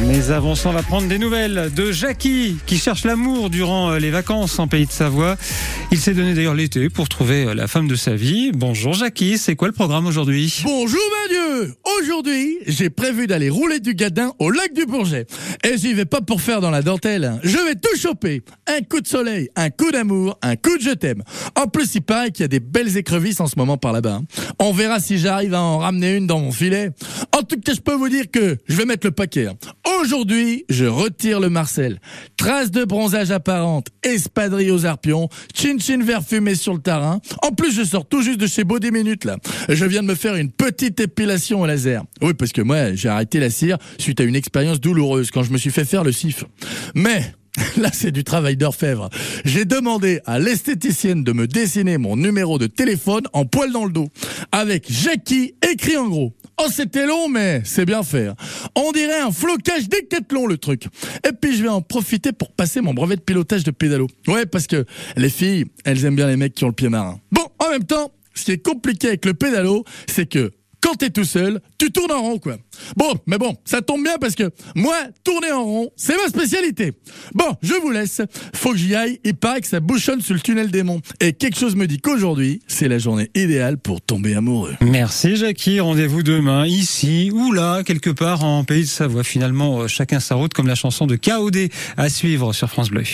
Mais avant ça, on va prendre des nouvelles de Jackie qui cherche l'amour durant euh, les vacances en pays de Savoie. Il s'est donné d'ailleurs l'été pour trouver euh, la femme de sa vie. Bonjour Jackie, c'est quoi le programme aujourd'hui? Bonjour Dieu Aujourd'hui, j'ai prévu d'aller rouler du gadin au lac du Bourget. Et j'y vais pas pour faire dans la dentelle. Je vais tout choper. Un coup de soleil, un coup d'amour, un coup de je t'aime. En plus, il paraît qu'il y a des belles écrevisses en ce moment par là-bas. On verra si j'arrive à en ramener une dans mon filet. En tout cas, je peux vous dire que je vais mettre le paquet. Aujourd'hui, je retire le Marcel. Traces de bronzage apparente, espadrille aux arpions, chin-chin vert fumé sur le terrain. En plus, je sors tout juste de chez Body Minute, là. Je viens de me faire une petite épilation au laser. Oui, parce que moi, j'ai arrêté la cire suite à une expérience douloureuse quand je me suis fait faire le sif. Mais, Là, c'est du travail d'orfèvre. J'ai demandé à l'esthéticienne de me dessiner mon numéro de téléphone en poil dans le dos, avec Jackie écrit en gros. Oh, c'était long, mais c'est bien fait. hein. On dirait un flocage décathlon, le truc. Et puis, je vais en profiter pour passer mon brevet de pilotage de pédalo. Ouais, parce que les filles, elles aiment bien les mecs qui ont le pied marin. Bon, en même temps, ce qui est compliqué avec le pédalo, c'est que quand t'es tout seul, tu tournes en rond, quoi. Bon, mais bon, ça tombe bien parce que moi, tourner en rond, c'est ma spécialité. Bon, je vous laisse. Faut que j'y aille. Il paraît que ça bouchonne sur le tunnel des monts. Et quelque chose me dit qu'aujourd'hui, c'est la journée idéale pour tomber amoureux. Merci Jackie, rendez-vous demain ici ou là, quelque part en pays de Savoie. Finalement, euh, chacun sa route comme la chanson de KOD à suivre sur France Bleu.